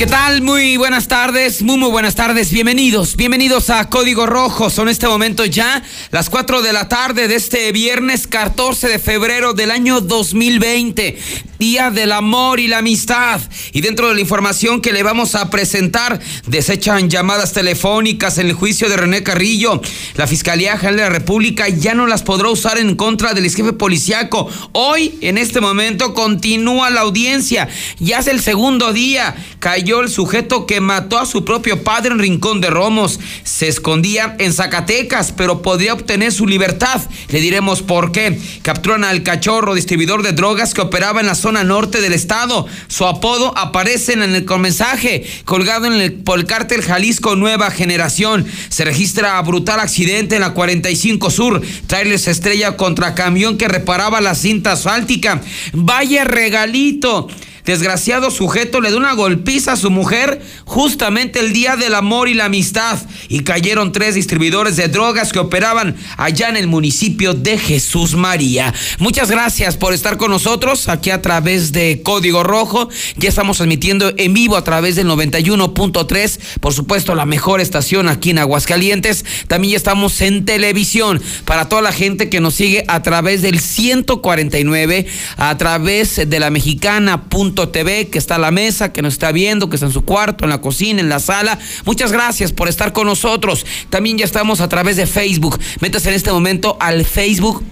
¿Qué tal? Muy buenas tardes, muy muy buenas tardes, bienvenidos, bienvenidos a Código Rojo. Son este momento ya las 4 de la tarde de este viernes 14 de febrero del año 2020, Día del Amor y la Amistad. Y dentro de la información que le vamos a presentar, desechan llamadas telefónicas en el juicio de René Carrillo. La Fiscalía General de la República ya no las podrá usar en contra del jefe policiaco. Hoy, en este momento, continúa la audiencia. Ya es el segundo día. Cayó el sujeto que mató a su propio padre en Rincón de Romos. Se escondía en Zacatecas, pero podría obtener su libertad. Le diremos por qué. Capturan al cachorro, distribuidor de drogas que operaba en la zona norte del estado. Su apodo aparece en el mensaje colgado en el, por el cártel Jalisco Nueva Generación. Se registra brutal accidente en la 45 Sur. Trailers estrella contra camión que reparaba la cinta asfáltica. Vaya regalito. Desgraciado sujeto le da una golpiza a su mujer justamente el día del amor y la amistad y cayeron tres distribuidores de drogas que operaban allá en el municipio de Jesús María. Muchas gracias por estar con nosotros aquí a través de Código Rojo. Ya estamos transmitiendo en vivo a través del 91.3, por supuesto la mejor estación aquí en Aguascalientes. También ya estamos en televisión para toda la gente que nos sigue a través del 149, a través de la mexicana. TV, que está a la mesa, que nos está viendo, que está en su cuarto, en la cocina, en la sala. Muchas gracias por estar con nosotros. También ya estamos a través de Facebook. Métase en este momento al Facebook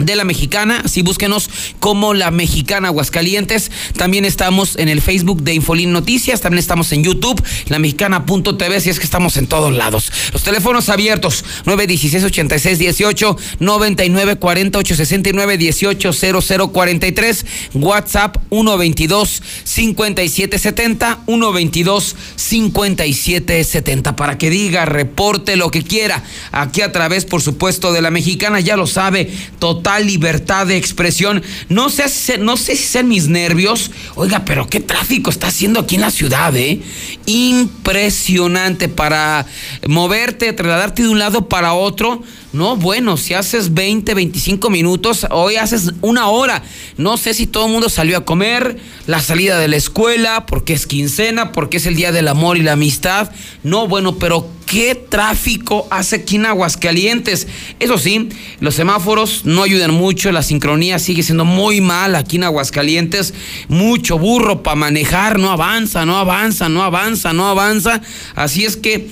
de la mexicana, así búsquenos como la mexicana Aguascalientes. También estamos en el Facebook de Infolín Noticias, también estamos en YouTube, la mexicana.tv, si es que estamos en todos lados. Los teléfonos abiertos, 916 86 18 99 48 69 18 00 43, WhatsApp 122 57 70 122 57 70 para que diga, reporte lo que quiera. Aquí a través, por supuesto, de la mexicana, ya lo sabe, total libertad de expresión. No sé, no sé si sean mis nervios. Oiga, pero qué tráfico está haciendo aquí en la ciudad, ¿eh? Impresionante para moverte, trasladarte de un lado para otro. No, bueno, si haces 20, 25 minutos, hoy haces una hora. No sé si todo el mundo salió a comer, la salida de la escuela, porque es quincena, porque es el día del amor y la amistad. No, bueno, pero qué tráfico hace aquí en Aguascalientes. Eso sí, los semáforos no ayudan mucho, la sincronía sigue siendo muy mala aquí en Aguascalientes. Mucho burro para manejar, no avanza, no avanza, no avanza, no avanza. Así es que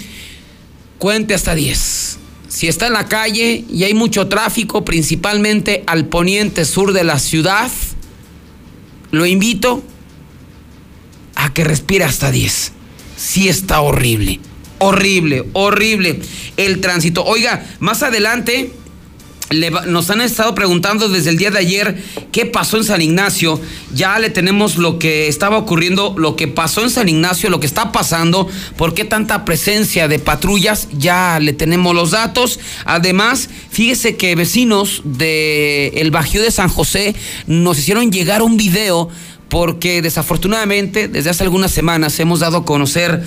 cuente hasta 10 si está en la calle y hay mucho tráfico, principalmente al poniente sur de la ciudad, lo invito a que respire hasta 10. Sí está horrible, horrible, horrible el tránsito. Oiga, más adelante nos han estado preguntando desde el día de ayer qué pasó en San Ignacio. Ya le tenemos lo que estaba ocurriendo, lo que pasó en San Ignacio, lo que está pasando, por qué tanta presencia de patrullas. Ya le tenemos los datos. Además, fíjese que vecinos del el Bajío de San José nos hicieron llegar un video porque desafortunadamente desde hace algunas semanas hemos dado a conocer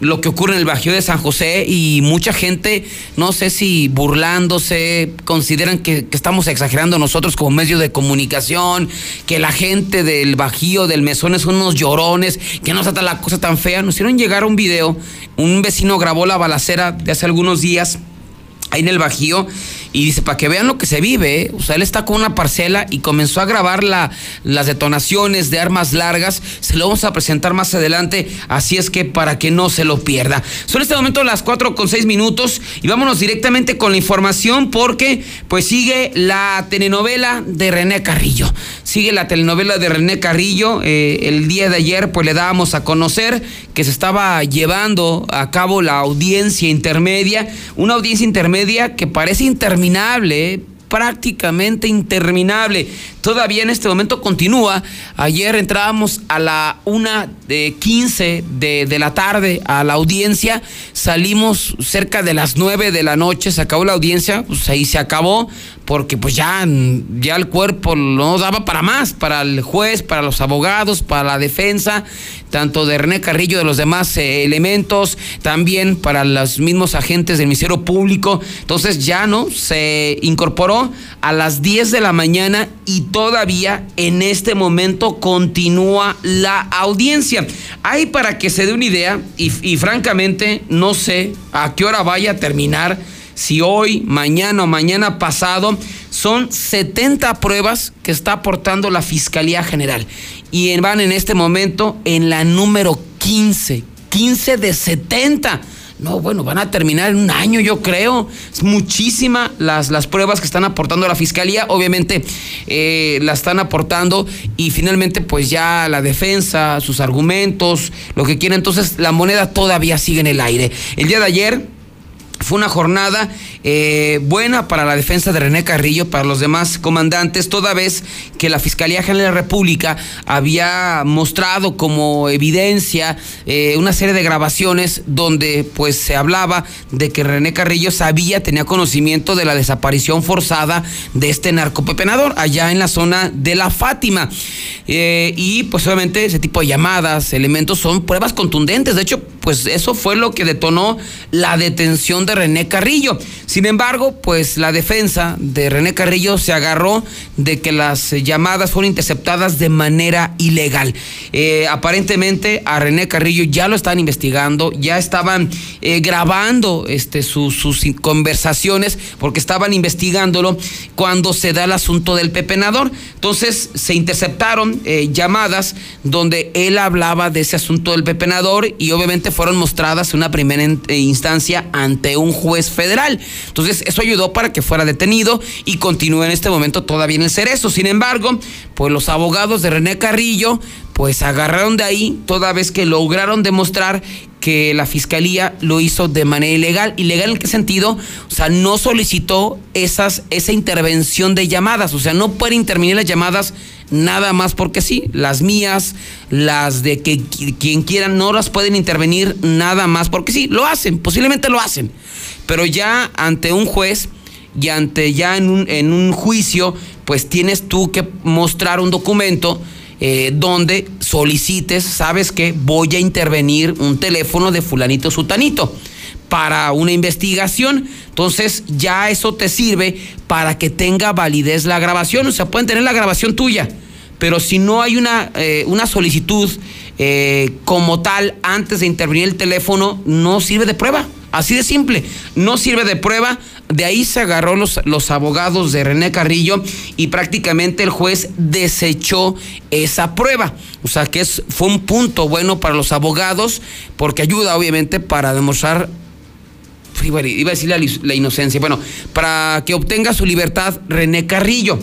lo que ocurre en el Bajío de San José y mucha gente, no sé si burlándose, consideran que, estamos exagerando nosotros como medio de comunicación, que la gente del Bajío, del Mesón son unos llorones, que no trata la cosa tan fea. Nos hicieron llegar un video, un vecino grabó la balacera de hace algunos días ahí en el Bajío y dice, para que vean lo que se vive, o sea, él está con una parcela y comenzó a grabar la, las detonaciones de armas largas, se lo vamos a presentar más adelante, así es que para que no se lo pierda. Son este momento las 4 con 6 minutos y vámonos directamente con la información porque pues sigue la telenovela de René Carrillo, sigue la telenovela de René Carrillo, eh, el día de ayer pues le dábamos a conocer que se estaba llevando a cabo la audiencia intermedia, una audiencia intermedia que parece intermedia interminable, prácticamente interminable. Todavía en este momento continúa. Ayer entrábamos a la una de 15 de, la tarde a la audiencia. Salimos cerca de las 9 de la noche. Se acabó la audiencia. Pues ahí se acabó. Porque pues ya, ya el cuerpo no daba para más. Para el juez, para los abogados, para la defensa. Tanto de René Carrillo, de los demás eh, elementos. También para los mismos agentes del Ministerio Público. Entonces ya no se incorporó a las 10 de la mañana y todavía en este momento continúa la audiencia. Hay para que se dé una idea y, y francamente no sé a qué hora vaya a terminar si hoy, mañana o mañana pasado, son 70 pruebas que está aportando la Fiscalía General. Y van en este momento en la número 15, 15 de 70. No, bueno, van a terminar en un año, yo creo. Es muchísima las, las pruebas que están aportando la fiscalía. Obviamente eh, la están aportando y finalmente, pues ya la defensa, sus argumentos, lo que quieren. Entonces, la moneda todavía sigue en el aire. El día de ayer fue una jornada eh, buena para la defensa de René Carrillo, para los demás comandantes, toda vez que la Fiscalía General de la República había mostrado como evidencia eh, una serie de grabaciones donde pues se hablaba de que René Carrillo sabía, tenía conocimiento de la desaparición forzada de este narcopepenador allá en la zona de la Fátima. Eh, y pues obviamente ese tipo de llamadas, elementos son pruebas contundentes. De hecho, pues eso fue lo que detonó la detención de René Carrillo. Sin embargo, pues la defensa de René Carrillo se agarró de que las llamadas fueron interceptadas de manera ilegal. Eh, aparentemente a René Carrillo ya lo están investigando, ya estaban eh, grabando este, sus, conversaciones porque estaban investigándolo cuando se da el asunto del pepenador. Entonces se interceptaron eh, llamadas donde él hablaba de ese asunto del pepenador y obviamente fueron mostradas en una primera instancia ante un juez federal. Entonces, eso ayudó para que fuera detenido y continúe en este momento todavía en el cerezo. Sin embargo, pues los abogados de René Carrillo, pues agarraron de ahí toda vez que lograron demostrar que la fiscalía lo hizo de manera ilegal. ¿Ilegal en qué sentido? O sea, no solicitó esas, esa intervención de llamadas. O sea, no puede intervenir las llamadas nada más porque sí. Las mías, las de que quien quiera, no las pueden intervenir nada más porque sí. Lo hacen, posiblemente lo hacen pero ya ante un juez y ante ya en un, en un juicio, pues tienes tú que mostrar un documento eh, donde solicites, sabes que voy a intervenir un teléfono de fulanito sutanito para una investigación. Entonces ya eso te sirve para que tenga validez la grabación. O sea, pueden tener la grabación tuya, pero si no hay una, eh, una solicitud eh, como tal antes de intervenir el teléfono, no sirve de prueba. Así de simple, no sirve de prueba. De ahí se agarró los, los abogados de René Carrillo y prácticamente el juez desechó esa prueba. O sea que es, fue un punto bueno para los abogados porque ayuda obviamente para demostrar iba a decir la, la, inocencia, bueno, para que obtenga su libertad René Carrillo.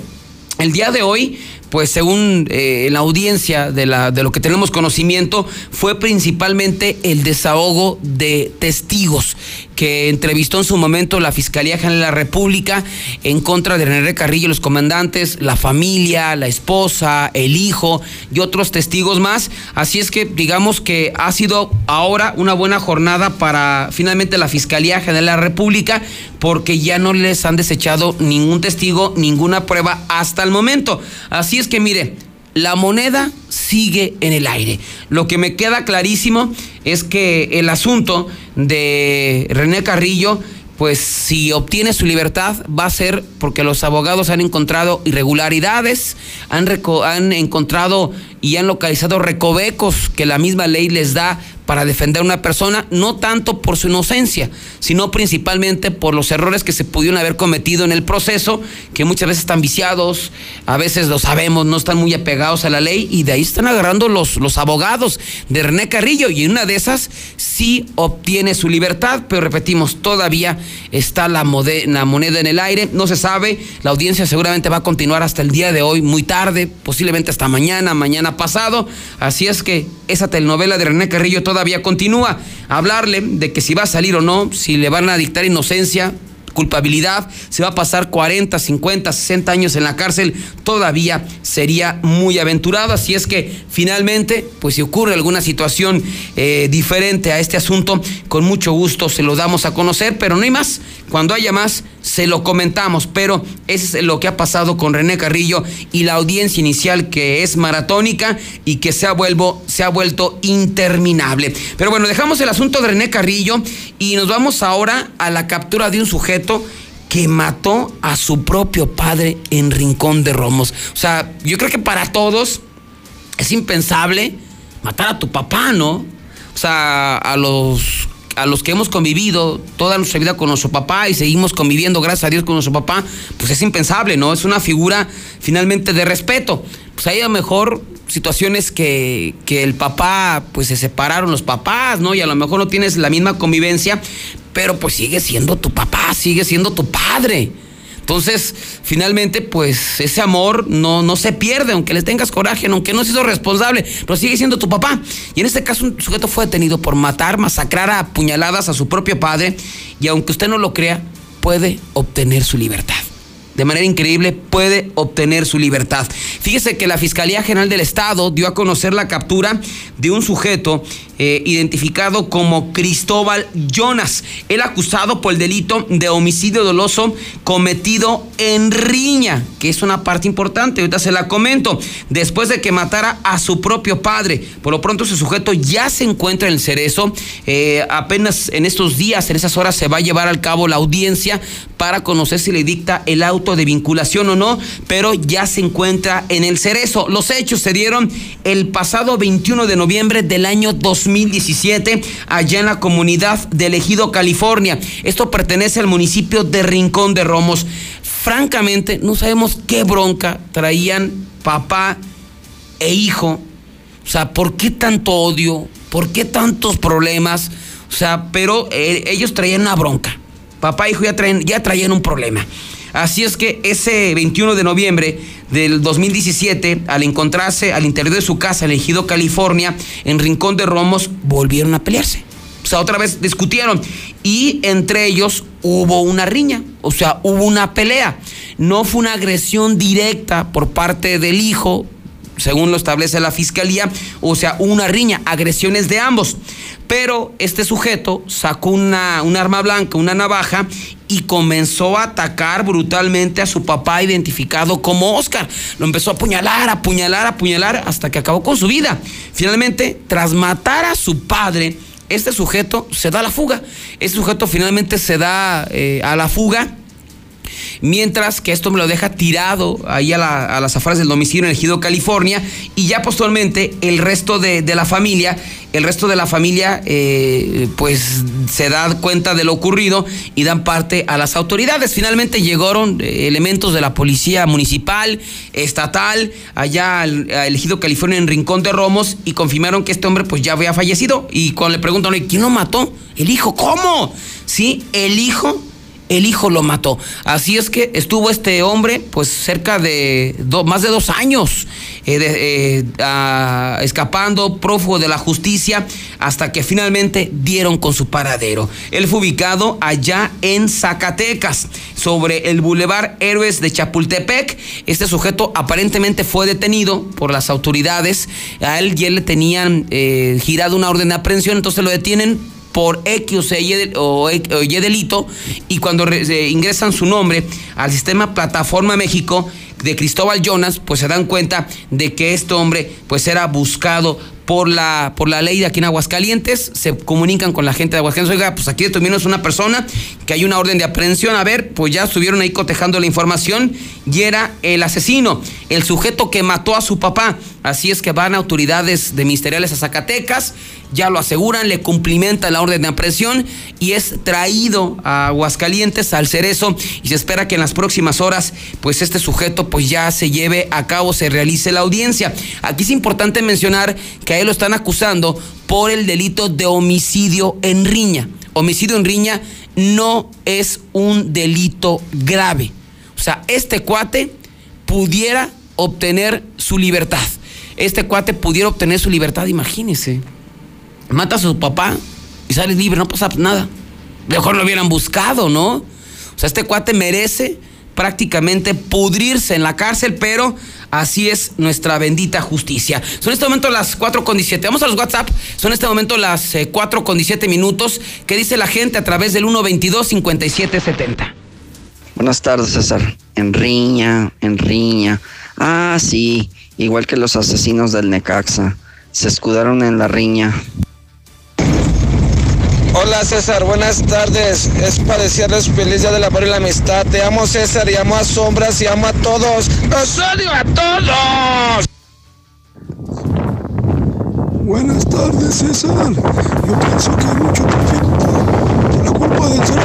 El día de hoy pues según eh, la audiencia de, la, de lo que tenemos conocimiento, fue principalmente el desahogo de testigos que entrevistó en su momento la Fiscalía General de la República en contra de René Carrillo, los comandantes, la familia, la esposa, el hijo y otros testigos más. Así es que digamos que ha sido ahora una buena jornada para finalmente la Fiscalía General de la República porque ya no les han desechado ningún testigo, ninguna prueba hasta el momento. Así es que mire, la moneda sigue en el aire. Lo que me queda clarísimo es que el asunto de René Carrillo, pues si obtiene su libertad va a ser porque los abogados han encontrado irregularidades, han, han encontrado y han localizado recovecos que la misma ley les da para defender a una persona, no tanto por su inocencia, sino principalmente por los errores que se pudieron haber cometido en el proceso, que muchas veces están viciados, a veces lo sabemos, no están muy apegados a la ley, y de ahí están agarrando los, los abogados de René Carrillo, y en una de esas sí obtiene su libertad, pero repetimos, todavía está la, la moneda en el aire, no se sabe, la audiencia seguramente va a continuar hasta el día de hoy, muy tarde, posiblemente hasta mañana, mañana pasado, así es que esa telenovela de René Carrillo todavía todavía continúa. Hablarle de que si va a salir o no, si le van a dictar inocencia, culpabilidad, se va a pasar 40, 50, 60 años en la cárcel, todavía sería muy aventurado. Así es que finalmente, pues si ocurre alguna situación eh, diferente a este asunto, con mucho gusto se lo damos a conocer, pero no hay más. Cuando haya más, se lo comentamos, pero es lo que ha pasado con René Carrillo y la audiencia inicial que es maratónica y que se ha, vuelvo, se ha vuelto interminable. Pero bueno, dejamos el asunto de René Carrillo y nos vamos ahora a la captura de un sujeto que mató a su propio padre en Rincón de Romos. O sea, yo creo que para todos es impensable matar a tu papá, ¿no? O sea, a los a los que hemos convivido toda nuestra vida con nuestro papá y seguimos conviviendo, gracias a Dios, con nuestro papá, pues es impensable, ¿no? Es una figura finalmente de respeto. Pues hay a lo mejor situaciones que, que el papá, pues se separaron los papás, ¿no? Y a lo mejor no tienes la misma convivencia, pero pues sigue siendo tu papá, sigue siendo tu padre. Entonces, finalmente, pues ese amor no, no se pierde, aunque le tengas coraje, aunque no sido responsable, pero sigue siendo tu papá. Y en este caso, un sujeto fue detenido por matar, masacrar a puñaladas a su propio padre, y aunque usted no lo crea, puede obtener su libertad de manera increíble puede obtener su libertad. Fíjese que la Fiscalía General del Estado dio a conocer la captura de un sujeto eh, identificado como Cristóbal Jonas, el acusado por el delito de homicidio doloso cometido en riña, que es una parte importante, ahorita se la comento, después de que matara a su propio padre. Por lo pronto ese sujeto ya se encuentra en el cerezo, eh, apenas en estos días, en esas horas se va a llevar al cabo la audiencia para conocer si le dicta el auto de vinculación o no, pero ya se encuentra en el cerezo. Los hechos se dieron el pasado 21 de noviembre del año 2017 allá en la comunidad de Ejido, California. Esto pertenece al municipio de Rincón de Romos. Francamente, no sabemos qué bronca traían papá e hijo. O sea, ¿por qué tanto odio? ¿Por qué tantos problemas? O sea, pero eh, ellos traían una bronca. Papá e hijo ya, traen, ya traían un problema. Así es que ese 21 de noviembre del 2017, al encontrarse al interior de su casa, elegido California, en Rincón de Romos, volvieron a pelearse. O sea, otra vez discutieron y entre ellos hubo una riña, o sea, hubo una pelea. No fue una agresión directa por parte del hijo, según lo establece la fiscalía, o sea, una riña, agresiones de ambos. Pero este sujeto sacó una, un arma blanca, una navaja, y comenzó a atacar brutalmente a su papá identificado como Oscar. Lo empezó a apuñalar, apuñalar, apuñalar hasta que acabó con su vida. Finalmente, tras matar a su padre, este sujeto se da a la fuga. Este sujeto finalmente se da eh, a la fuga mientras que esto me lo deja tirado ahí a, las afueras del domicilio en Ejido, California, y ya posteriormente el resto de, la familia, el resto de la familia eh, pues se da cuenta de lo ocurrido y dan parte a las autoridades. Finalmente llegaron eh, elementos de la policía municipal, estatal, allá al, Ejido, California en Rincón de Romos y confirmaron que este hombre pues ya había fallecido y cuando le preguntan, ¿quién lo mató? El hijo, ¿cómo? Sí, el hijo el hijo lo mató. Así es que estuvo este hombre pues cerca de más de dos años eh, eh, escapando, prófugo de la justicia, hasta que finalmente dieron con su paradero. Él fue ubicado allá en Zacatecas, sobre el Boulevard Héroes de Chapultepec. Este sujeto aparentemente fue detenido por las autoridades. A él ya le tenían eh, girado una orden de aprehensión, entonces lo detienen por X o Y, delito y cuando ingresan su nombre al sistema Plataforma México de Cristóbal Jonas, pues se dan cuenta de que este hombre pues era buscado por la, por la ley de aquí en Aguascalientes, se comunican con la gente de Aguascalientes, oiga, pues aquí es una persona que hay una orden de aprehensión, a ver, pues ya estuvieron ahí cotejando la información y era el asesino, el sujeto que mató a su papá. Así es que van autoridades de ministeriales a Zacatecas, ya lo aseguran, le cumplimenta la orden de aprehensión y es traído a Aguascalientes, al Cerezo, y se espera que en las próximas horas, pues este sujeto pues ya se lleve a cabo, se realice la audiencia. Aquí es importante mencionar que lo están acusando por el delito de homicidio en riña. Homicidio en riña no es un delito grave. O sea, este cuate pudiera obtener su libertad este cuate pudiera obtener su libertad, imagínese. Mata a su papá y sale libre, no pasa nada. Mejor lo hubieran buscado, ¿no? O sea, este cuate merece prácticamente pudrirse en la cárcel, pero así es nuestra bendita justicia. Son en este momento las 4 con 17. Vamos a los WhatsApp. Son en este momento las 4 eh, con 17 minutos. ¿Qué dice la gente a través del 122-5770? Buenas tardes, César. En riña, en riña. Ah, sí igual que los asesinos del Necaxa. Se escudaron en la riña. Hola César, buenas tardes. Es para desearles feliz día del amor y la amistad. Te amo César, y amo a Sombras y amo a todos. ¡Los odio a todos! Buenas tardes César. Yo pienso que hay mucho tráfico por la culpa del ser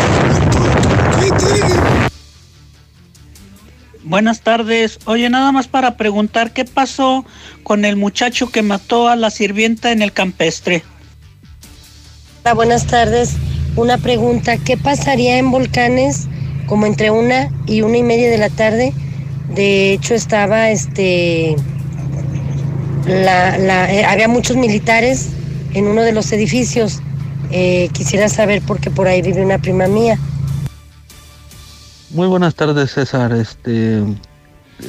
Buenas tardes. Oye, nada más para preguntar qué pasó con el muchacho que mató a la sirvienta en el campestre. Buenas tardes. Una pregunta, ¿qué pasaría en volcanes como entre una y una y media de la tarde? De hecho, estaba este eh, había muchos militares en uno de los edificios. Eh, quisiera saber porque por ahí vive una prima mía. Muy buenas tardes, César. Este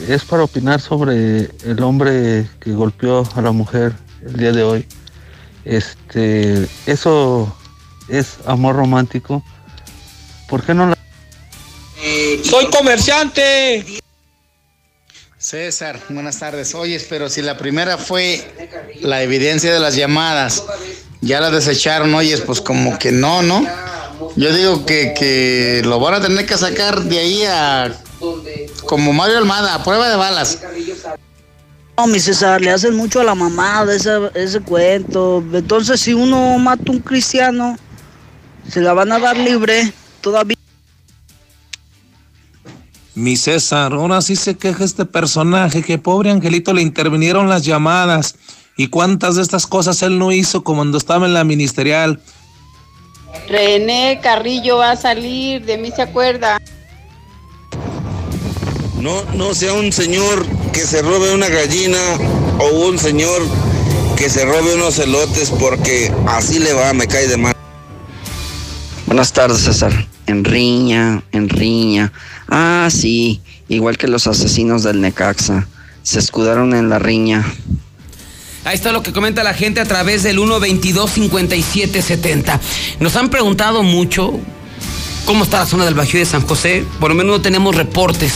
es para opinar sobre el hombre que golpeó a la mujer el día de hoy. Este, eso es amor romántico. ¿Por qué no la Soy comerciante. César, buenas tardes. Oye, pero si la primera fue la evidencia de las llamadas, ya la desecharon, oyes, pues como que no, ¿no? Yo digo que, que lo van a tener que sacar de ahí a como Mario Almada, a prueba de balas. No, mi César, le hacen mucho a la mamá de ese, ese cuento. Entonces, si uno mata a un cristiano, se la van a dar libre todavía. Mi César, ahora sí se queja este personaje, que pobre angelito le intervinieron las llamadas. ¿Y cuántas de estas cosas él no hizo cuando estaba en la ministerial? René Carrillo va a salir, de mí se acuerda. No, no sea un señor que se robe una gallina o un señor que se robe unos elotes porque así le va, me cae de mal. Buenas tardes, César. En riña, en riña. Ah, sí, igual que los asesinos del Necaxa. Se escudaron en la riña. Ahí está lo que comenta la gente a través del 122-5770. Nos han preguntado mucho cómo está la zona del Bajío de San José. Por lo menos no tenemos reportes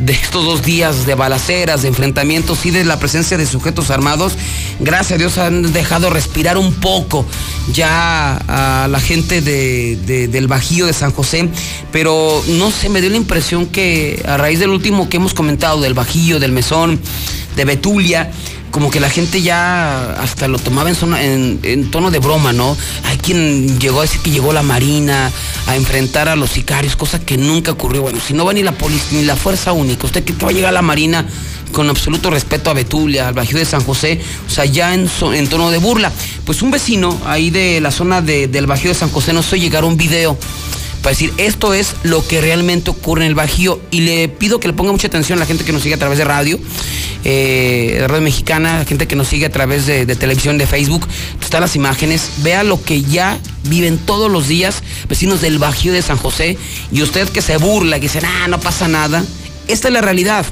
de estos dos días de balaceras, de enfrentamientos y de la presencia de sujetos armados. Gracias a Dios han dejado respirar un poco ya a la gente del Bajío de San José. Pero no sé, me dio la impresión que a raíz del último que hemos comentado, del Bajío, del Mesón, de Betulia, como que la gente ya hasta lo tomaba en, tono de broma, ¿no? Hay quien llegó a decir que llegó la Marina a enfrentar a los sicarios, cosa que nunca ocurrió. Bueno, si no va ni la policía ni la Fuerza Única, usted que va a llegar a la Marina con absoluto respeto a Betulia, al Bajío de San José, o sea, ya en, tono de burla. Pues un vecino ahí de la zona del Bajío de San José nos hizo llegar un video para decir esto es lo que realmente ocurre en el Bajío. Y le pido que le ponga mucha atención a la gente que nos sigue a través de radio, eh, de radio mexicana, la gente que nos sigue a través de, televisión, de Facebook, están las imágenes, vea lo que ya viven todos los días vecinos del Bajío de San José. Y usted que se burla, que dice, ah, no pasa nada, esta es la realidad,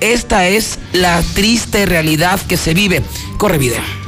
esta es la triste realidad que se vive. Corre video.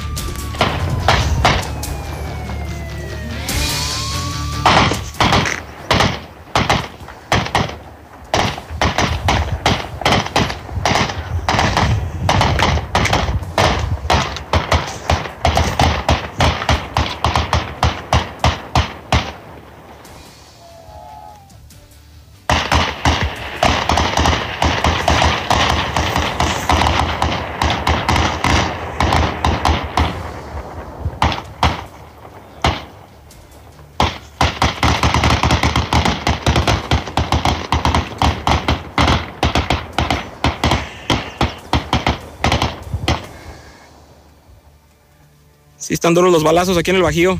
Están duros los balazos aquí en el Bajío.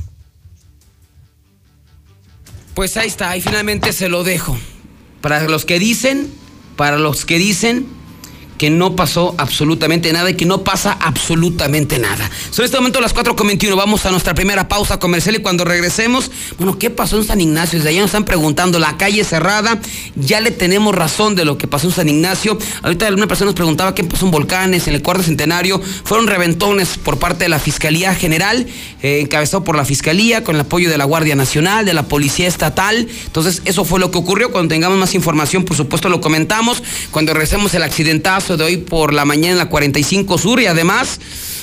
Pues ahí está, ahí finalmente se lo dejo. Para los que dicen, para los que dicen que no pasó absolutamente nada y que no pasa absolutamente nada. Son este momento las 4.21. Vamos a nuestra primera pausa comercial y cuando regresemos, bueno, ¿qué pasó en San Ignacio? Desde allá nos están preguntando, la calle cerrada, ya le tenemos razón de lo que pasó en San Ignacio. Ahorita una persona nos preguntaba qué pasó en Volcanes, en el cuarto centenario. Fueron reventones por parte de la Fiscalía General, eh, encabezado por la Fiscalía, con el apoyo de la Guardia Nacional, de la Policía Estatal. Entonces, eso fue lo que ocurrió. Cuando tengamos más información, por supuesto, lo comentamos. Cuando regresemos el accidentazo de hoy por la mañana en la 45 Sur y además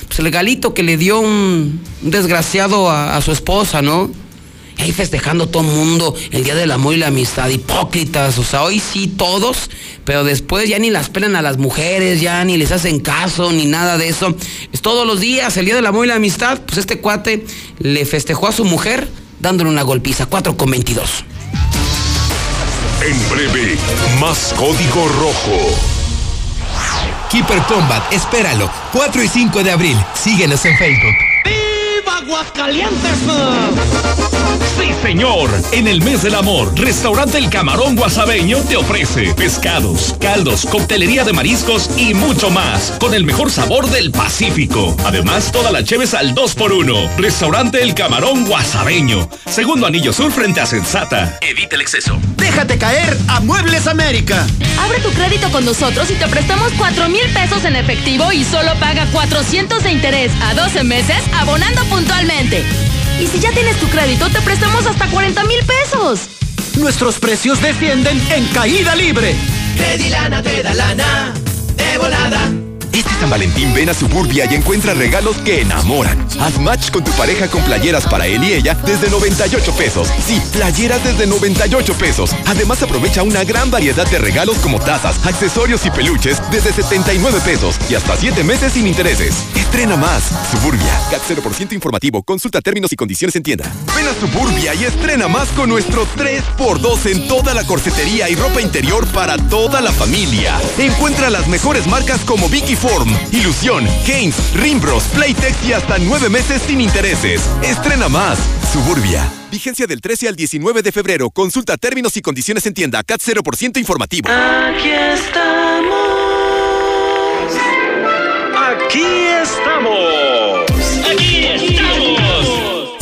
pues el galito que le dio un, desgraciado a, su esposa, ¿no? ahí festejando todo el mundo el Día del Amor y la Amistad, hipócritas, o sea, hoy sí todos, pero después ya ni las pelan a las mujeres, ya ni les hacen caso, ni nada de eso. Es todos los días el Día del Amor y la Amistad, pues este cuate le festejó a su mujer dándole una golpiza, 4 con 22. En breve, más código rojo. Keeper Combat, espéralo. 4 y 5 de abril. Síguenos en Facebook. ¡Viva Aguascalientes! Sí, señor. En el mes del amor, Restaurante El Camarón Guasabeño te ofrece pescados, caldos, coctelería de mariscos y mucho más, con el mejor sabor del Pacífico. Además, toda la cheves al 2x1. Restaurante El Camarón Guasabeño. Segundo anillo sur frente a Sensata. Evita el exceso. Déjate caer a Muebles América. Abre tu crédito con nosotros y te prestamos 4 mil pesos en efectivo y solo paga 400 de interés a 12 meses abonando puntualmente. Y si ya tienes tu crédito, te prestamos hasta 40 mil pesos. Nuestros precios descienden en caída libre. Credilana te da lana de volada. Este San Valentín ven a Suburbia y encuentra regalos que enamoran. Haz match con tu pareja con playeras para él y ella desde 98 pesos. Sí, playeras desde 98 pesos. Además aprovecha una gran variedad de regalos como tazas, accesorios y peluches desde 79 pesos y hasta 7 meses sin intereses. Estrena más. Suburbia. CAT 0% informativo. Consulta términos y condiciones en tienda. Ven a Suburbia y estrena más con nuestro 3x2 en toda la corsetería y ropa interior para toda la familia. Encuentra las mejores marcas como Vicky Form, Ilusión, Haynes, Rimbros, Playtex y hasta 9 meses sin intereses. Estrena más. Suburbia. Vigencia del 13 al 19 de febrero. Consulta términos y condiciones en tienda. CAT 0% informativo. Aquí estamos. Aquí estamos.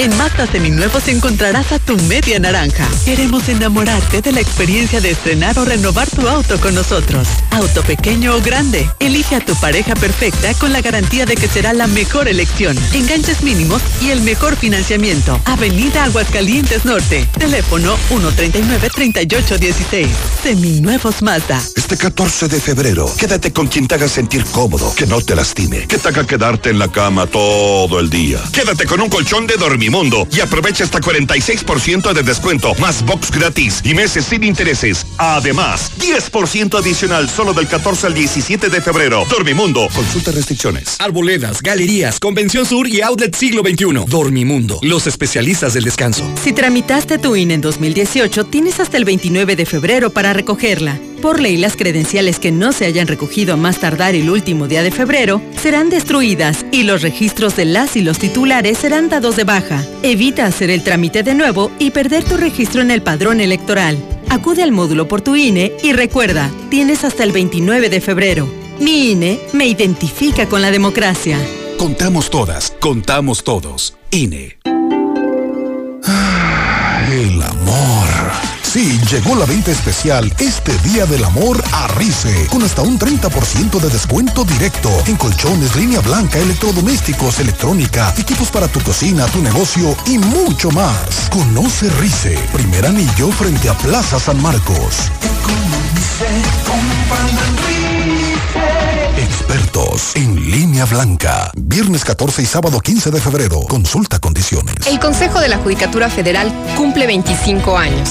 En Mazda Seminuevos encontrarás a tu media naranja. Queremos enamorarte de la experiencia de estrenar o renovar tu auto con nosotros. Auto pequeño o grande. Elige a tu pareja perfecta con la garantía de que será la mejor elección. Enganches mínimos y el mejor financiamiento. Avenida Aguascalientes Norte. Teléfono 139-3816. Seminuevos Mazda. Este 14 de febrero, quédate con quien te haga sentir cómodo, que no te lastime, que te haga quedarte en la cama todo el día. Quédate con un colchón de Dormimundo y aprovecha hasta 46% de descuento, más box gratis y meses sin intereses. Además, 10% adicional solo del 14 al 17 de febrero. Dormimundo, consulta restricciones. Arboledas, galerías, Convención Sur y Outlet Siglo XXI. Dormimundo, los especialistas del descanso. Si tramitaste tu INE en 2018, tienes hasta el 29 de febrero para recogerla. Por ley, las credenciales que no se hayan recogido a más tardar el último día de febrero serán destruidas y los registros de las y los titulares serán dados de baja. Evita hacer el trámite de nuevo y perder tu registro en el padrón electoral. Acude al módulo por tu INE y recuerda, tienes hasta el 29 de febrero. Mi INE me identifica con la democracia. Contamos todas, contamos todos. INE. El. Sí, llegó la venta especial este Día del Amor a Rice, con hasta un 30% de descuento directo en colchones, línea blanca, electrodomésticos, electrónica, equipos para tu cocina, tu negocio y mucho más. Conoce Rice, primer anillo frente a Plaza San Marcos. Expertos en línea blanca. Viernes 14 y sábado 15 de febrero. Consulta condiciones. El Consejo de la Judicatura Federal cumple 25 años.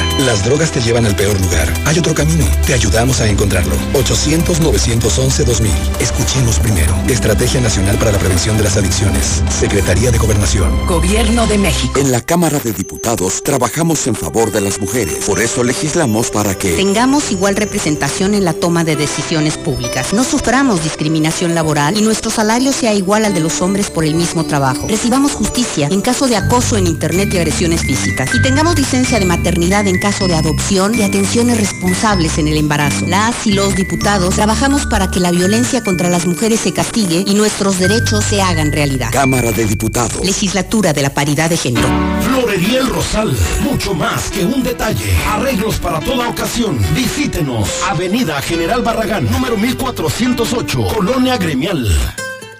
Las drogas te llevan al peor lugar. Hay otro camino. Te ayudamos a encontrarlo. 800-911-2000. Escuchemos primero. Estrategia Nacional para la Prevención de las Adicciones. Secretaría de Gobernación. Gobierno de México. En la Cámara de Diputados trabajamos en favor de las mujeres. Por eso legislamos para que tengamos igual representación en la toma de decisiones públicas. No suframos discriminación laboral y nuestro salario sea igual al de los hombres por el mismo trabajo. Recibamos justicia en caso de acoso en Internet y agresiones físicas tengamos licencia de maternidad en caso de adopción y atenciones responsables en el embarazo. Las y los diputados trabajamos para que la violencia contra las mujeres se castigue y nuestros derechos se hagan realidad. Cámara de Diputados. Legislatura de la Paridad de Género. Florería El Rosal, mucho más que un detalle. Arreglos para toda ocasión. Visítenos. Avenida General Barragán, número 1408, Colonia Gremial.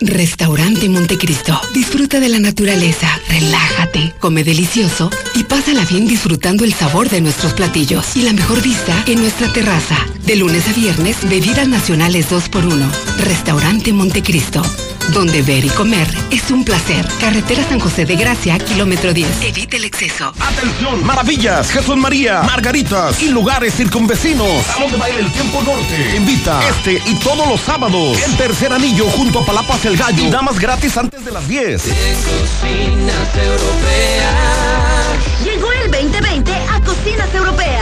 Restaurante Montecristo. Disfruta de la naturaleza, relájate, come delicioso y pásala bien disfrutando el sabor de nuestros platillos y la mejor vista en nuestra terraza. De lunes a viernes, bebidas nacionales 2x1. Restaurante Montecristo donde ver y comer es un placer. Carretera San José de Gracia, kilómetro 10. Evite el exceso. Atención, maravillas, Jesús María, Margaritas y lugares circunvecinos. Salón de baile El Tiempo Norte. Invita este y todos los sábados. El tercer anillo junto a Palapas El Gallo. Damas gratis antes de las 10. cocinas europeas. Llegó el 2020 a Cocinas Europeas.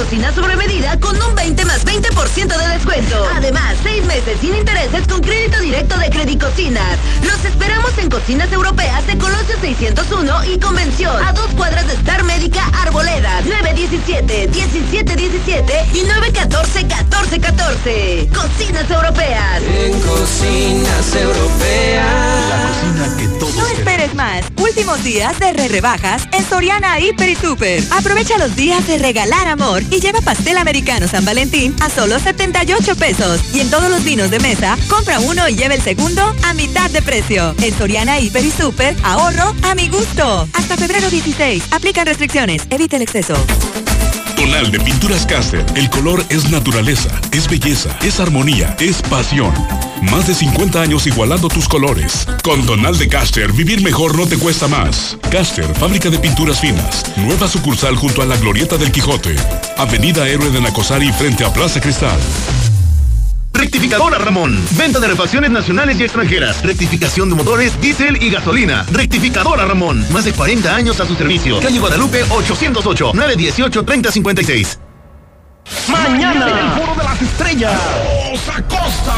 Cocinas sobre medida con un 20 más 20% de descuento. Además, seis meses sin intereses con crédito directo de Credicocinas. Los esperamos en Cocinas Europeas de Colosio 601 y Convención. A dos cuadras de Star Médica Arboleda. 917 1717 y 914 1414. Cocinas Europeas. En Cocinas Europeas. La cocina que todos No esperes más. Últimos días de re rebajas en Soriana Hiper y Super. Aprovecha los días de regalar amor y lleva pastel americano San Valentín a solo 78 pesos. Y en todos los vinos de mesa, compra uno y lleva el segundo a mitad de precio. En Soriana Hiper y Super, ahorro a mi gusto. Hasta febrero 16. Aplican restricciones. Evita el exceso. Tonal de Pinturas Caster. El color es naturaleza, es belleza, es armonía, es pasión. Más de 50 años igualando tus colores. Con Tonal de Caster, vivir mejor no te cuesta más. Caster, fábrica de pinturas finas. Nueva sucursal junto a la Glorieta del Quijote. Avenida Héroe de Nacosari frente a Plaza Cristal. Rectificadora Ramón. Venta de refacciones nacionales y extranjeras. Rectificación de motores, diésel y gasolina. Rectificadora Ramón. Más de 40 años a su servicio. Calle Guadalupe 808 918 3056. Mañana en el Foro de las Estrellas. Rosa Costa.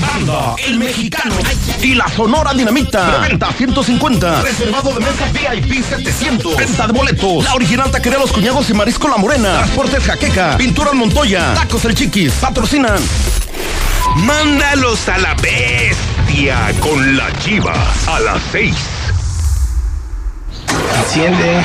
Banda, el mexicano. Y la Sonora Dinamita. Venta 150. Reservado de mesa VIP 700. Venta de boletos. La original taquería Los Cuñados y Marisco La Morena. Transportes Jaqueca. Pintura Montoya. Tacos El Chiquis. Patrocinan. Mándalos a la bestia con la chiva a las 6. Enciende.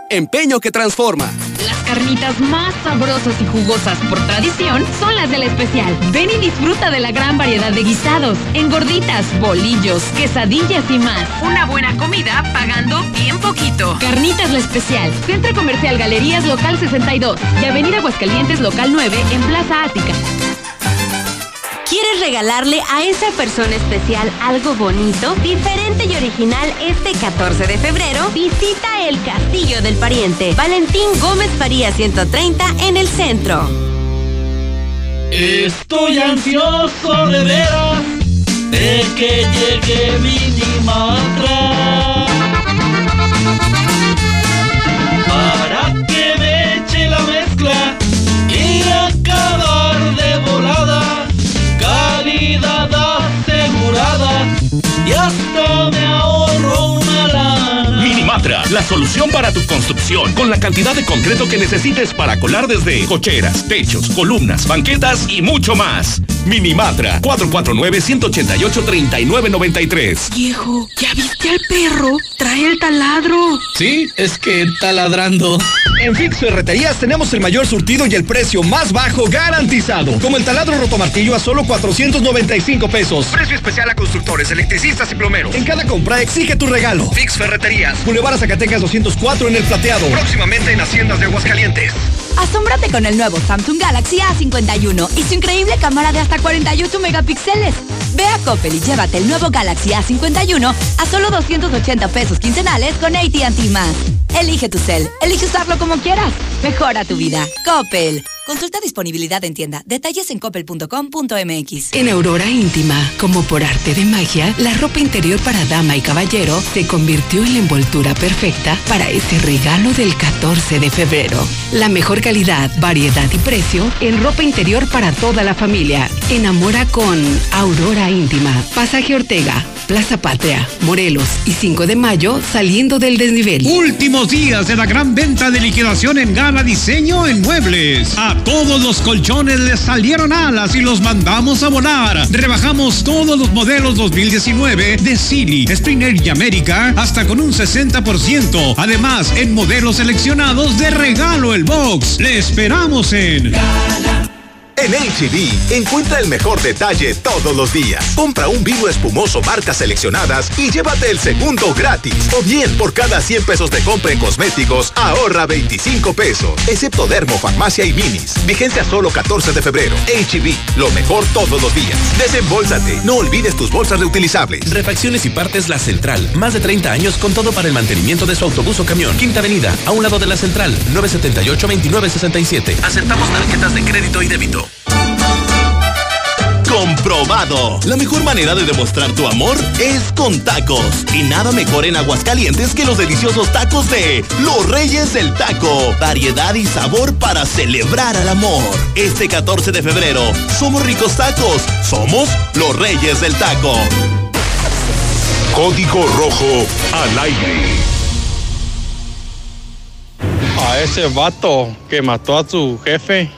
empeño que transforma. Las carnitas más sabrosas y jugosas por tradición son las del especial. Ven y disfruta de la gran variedad de guisados, engorditas, bolillos, quesadillas y más. Una buena comida pagando bien poquito. Carnitas la especial. Centro Comercial Galerías Local 62 y Avenida Aguascalientes Local 9 en Plaza Ática. ¿Quieres regalarle a esa persona especial algo bonito, diferente y original este 14 de febrero? Visita el Castillo del Pariente. Valentín Gómez Faría 130 en el centro. Estoy ansioso de veras de que llegue Minimatra para que me la mezcla y hasta me ahorro una lana. Minimatra, la solución para tu construcción con la cantidad de concreto que necesites para colar desde cocheras, techos, columnas, banquetas y mucho más. Minimatra, 449-188-3993. Viejo, ¿ya viste al perro? Trae el taladro. Sí, es que está ladrando. En Fix Ferreterías tenemos el mayor surtido y el precio más bajo garantizado. Como el taladro rotomartillo a solo 495 pesos. Precio especial a constructores, electricistas y plomeros. En cada compra exige tu regalo. Fix Ferreterías. Boulevard Zacatecas 204 en el plateado. Próximamente en Haciendas de Aguascalientes. Asómbrate con el nuevo Samsung Galaxy A51 y su increíble cámara de hasta 48 megapíxeles. Ve a Coppel y llévate el nuevo Galaxy A51 a solo 280 pesos quincenales con AT&T más. Elige tu cel, elige usarlo como quieras. Mejora tu vida. Coppel. Consulta disponibilidad en tienda. Detalles en coppel.com.mx. En Aurora Íntima, como por arte de magia, la ropa interior para dama y caballero se convirtió en la envoltura perfecta para ese regalo del 14 de febrero. La mejor calidad, variedad y precio en ropa interior para toda la familia. Enamora con Aurora Íntima. Pasaje Ortega, Plaza Patria, Morelos y 5 de mayo saliendo del desnivel. Últimos días de la gran venta de liquidación en Gala Diseño en Muebles. A todos los colchones les salieron alas y los mandamos a volar. Rebajamos todos los modelos 2019 de Silly, Springer y América hasta con un 60%. Además, en modelos seleccionados de regalo el box. Le esperamos en En HB, encuentra el mejor detalle todos los días. Compra un vino espumoso marcas seleccionadas y llévate el segundo gratis. O bien, por cada 100 pesos de compra en cosméticos, ahorra 25 pesos. Excepto Dermo, Farmacia y Minis. Vigencia solo 14 de febrero. HB, lo mejor todos los días. Desembolsate. No olvides tus bolsas reutilizables. Refacciones y partes La Central. Más de 30 años con todo para el mantenimiento de su autobús o camión. Quinta Avenida, a un lado de La Central. 978-2967. Aceptamos tarjetas de crédito y débito. Comprobado. La mejor manera de demostrar tu amor es con tacos. Y nada mejor en Aguascalientes que los deliciosos tacos de Los Reyes del Taco. Variedad y sabor para celebrar al amor. Este 14 de febrero, somos ricos tacos. Somos los Reyes del Taco. Código Rojo al aire. A ese vato que mató a su jefe,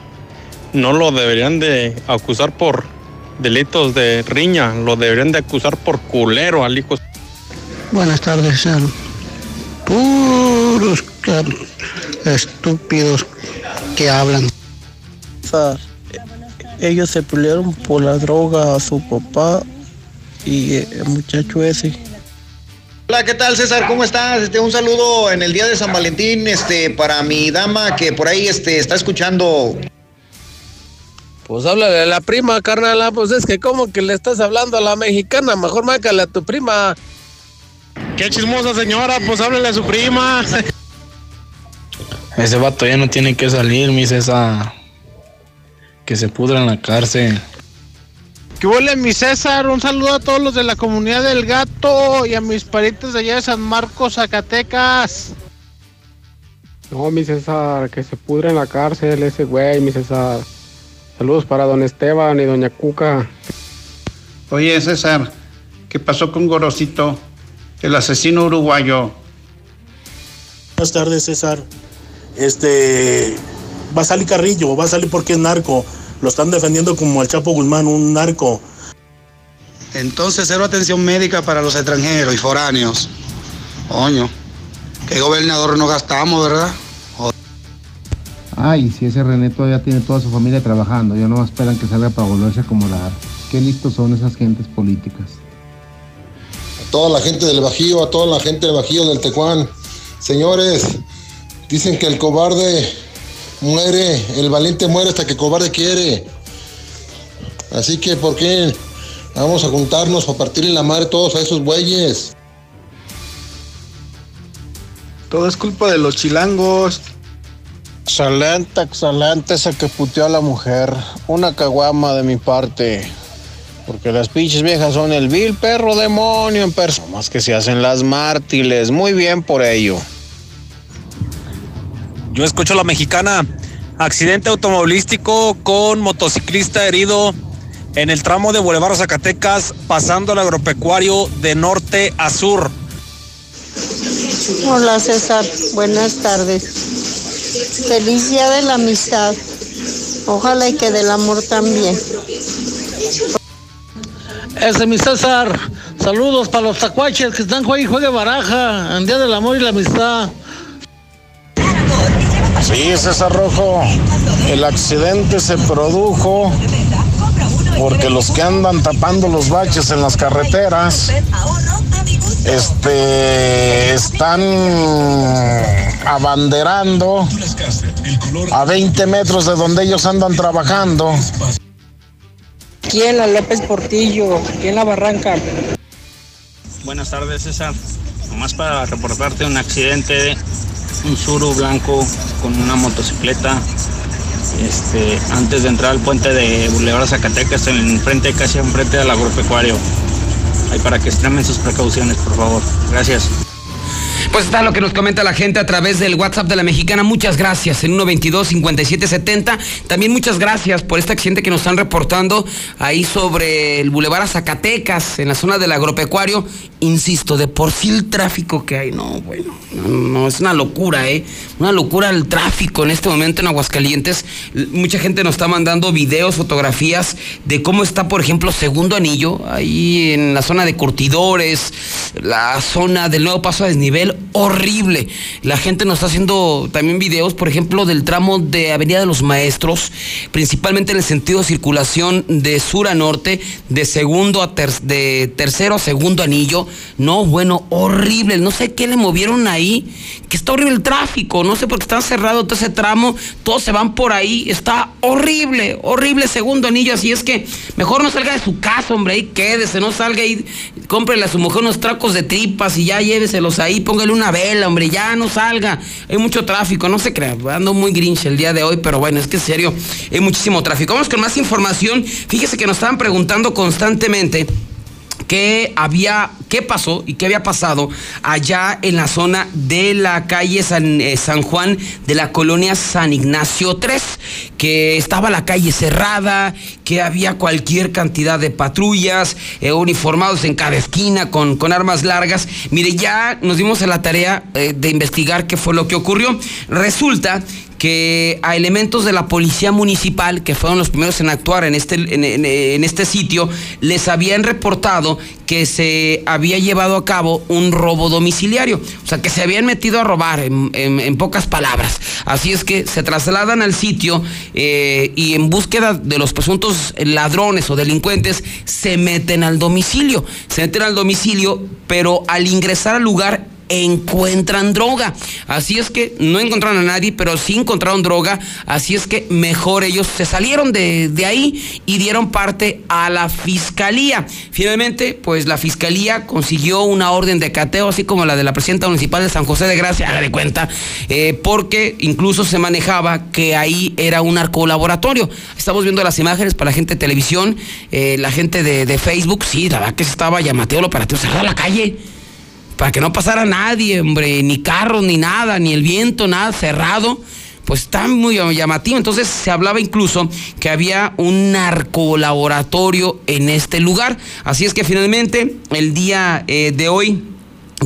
no lo deberían de acusar por delitos de riña, lo deberían de acusar por culero al hijo. Buenas tardes, sean puros estúpidos que hablan. ellos se pelearon por la droga a su papá y eh, el muchacho ese. Hola, ¿qué tal César? ¿Cómo estás? Este, un saludo en el día de San Valentín, este, para mi dama que por ahí este, está escuchando. Pues háblale a la prima, carnala, pues es que como que le estás hablando a la mexicana, mejor márcale a tu prima. Qué chismosa señora, pues háblale a su prima. Ese vato ya no tiene que salir, mi César. Que se pudra en la cárcel. ¿Qué huele mi César? Un saludo a todos los de la comunidad del gato y a mis parientes de allá de San Marcos, Zacatecas. No, mi César, que se pudre en la cárcel ese güey, mi César. Saludos para don Esteban y doña Cuca. Oye, César, ¿qué pasó con Gorosito, el asesino uruguayo? Buenas tardes, César. Este va a salir Carrillo, va a salir porque es narco. Lo están defendiendo como el Chapo Guzmán, un narco. Entonces, cero atención médica para los extranjeros y foráneos. Coño, ¿qué gobernador no gastamos, verdad? Ay, si ese René todavía tiene toda su familia trabajando, ya no esperan que salga para volverse a acomodar. Qué listos son esas gentes políticas. A toda la gente del Bajío, a toda la gente del Bajío del Tecuán. Señores, dicen que el cobarde muere, el valiente muere hasta que el cobarde quiere. Así que, ¿por qué vamos a juntarnos para partirle la madre todos a esos güeyes? Todo es culpa de los chilangos. Excelente, excelente ese que puteó a la mujer. Una caguama de mi parte. Porque las pinches viejas son el vil perro demonio en persona. Más que se hacen las mártires. Muy bien por ello. Yo escucho la mexicana. Accidente automovilístico con motociclista herido en el tramo de Boulevard Zacatecas, pasando el agropecuario de norte a sur. Hola César, buenas tardes. Feliz día de la amistad. Ojalá y que del amor también. Ese mi César, saludos para los tacuaches que están jugando juegue baraja en Día del Amor y la Amistad. Sí, César Rojo, el accidente se produjo porque los que andan tapando los baches en las carreteras este están abanderando a 20 metros de donde ellos andan trabajando. Aquí en la López Portillo, aquí en la Barranca. Buenas tardes, César. Nomás para reportarte un accidente, un suru blanco con una motocicleta. Este, antes de entrar al puente de Boulevard Zacatecas, en frente, casi enfrente del agropecuario. Ahí para que extremen sus precauciones, por favor. Gracias. Pues está lo que nos comenta la gente a través del WhatsApp de la mexicana. Muchas gracias. En 122-5770. También muchas gracias por este accidente que nos están reportando ahí sobre el Boulevard Zacatecas, en la zona del agropecuario. Insisto, de por sí el tráfico que hay. No, bueno, no, no, es una locura, ¿eh? Una locura el tráfico en este momento en Aguascalientes. Mucha gente nos está mandando videos, fotografías de cómo está, por ejemplo, Segundo Anillo, ahí en la zona de curtidores, la zona del nuevo paso a desnivel horrible. La gente nos está haciendo también videos, por ejemplo, del tramo de Avenida de los Maestros, principalmente en el sentido de circulación de sur a norte, de segundo a de tercero a segundo anillo. No, bueno, horrible. No sé qué le movieron ahí, que está horrible el tráfico. No sé por qué está cerrado todo ese tramo. Todos se van por ahí. Está horrible, horrible segundo anillo. Así es que mejor no salga de su casa, hombre. Ahí quédese, no salga y cómprele a su mujer unos tracos de tripas y ya lléveselos ahí. Póngale una vela, hombre, ya no salga. Hay mucho tráfico, no se crea. Ando muy grinch el día de hoy, pero bueno, es que en serio, hay muchísimo tráfico. Vamos con más información. Fíjese que nos estaban preguntando constantemente qué había, qué pasó y qué había pasado allá en la zona de la calle San, eh, San, Juan de la colonia San Ignacio 3, que estaba la calle cerrada, que había cualquier cantidad de patrullas eh, uniformados en cada esquina con, con, armas largas. Mire, ya nos dimos a la tarea eh, de investigar qué fue lo que ocurrió. Resulta que a elementos de la policía municipal, que fueron los primeros en actuar en este, en, este sitio, les habían reportado que se había llevado a cabo un robo domiciliario, o sea, que se habían metido a robar, en, en pocas palabras. Así es que se trasladan al sitio eh, y en búsqueda de los presuntos ladrones o delincuentes, se meten al domicilio, se meten al domicilio, pero al ingresar al lugar encuentran droga. Así es que no encontraron a nadie, pero sí encontraron droga. Así es que mejor ellos se salieron de, de, ahí y dieron parte a la fiscalía. Finalmente, pues la fiscalía consiguió una orden de cateo, así como la de la presidenta municipal de San José de Gracia, haga de cuenta, eh, porque incluso se manejaba que ahí era un narcolaboratorio. Estamos viendo las imágenes para la gente de televisión, eh, la gente de, de, Facebook, sí, la verdad que estaba llamateo el operativo, cerrar la calle para que no pasara nadie, hombre, ni carros, ni nada, ni el viento, nada, cerrado. Pues está muy llamativo. Entonces se hablaba incluso que había un narcolaboratorio en este lugar. Así es que finalmente, el día eh, de hoy,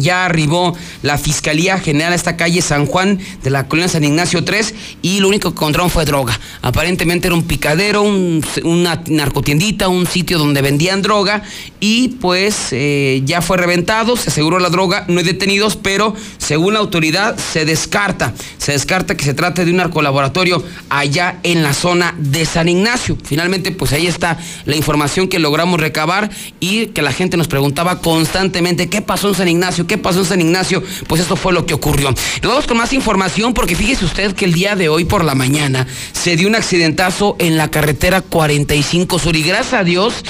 ya arribó la Fiscalía General a esta calle San Juan de la colonia San Ignacio 3 y lo único que encontraron fue droga. Aparentemente era un picadero, un- una narcotiendita, un sitio donde vendían droga y pues eh, ya fue reventado, se aseguró la droga, no hay detenidos, pero según la autoridad se descarta, se descarta que se trate de un narcolaboratorio allá en la zona de San Ignacio. Finalmente pues ahí está la información que logramos recabar y que la gente nos preguntaba constantemente qué pasó en San Ignacio, qué pasó en San Ignacio, pues esto fue lo que ocurrió. Nos vamos con más información porque fíjese usted que el día de hoy por la mañana se dio un accidentazo en la carretera 45 Sur y gracias a Dios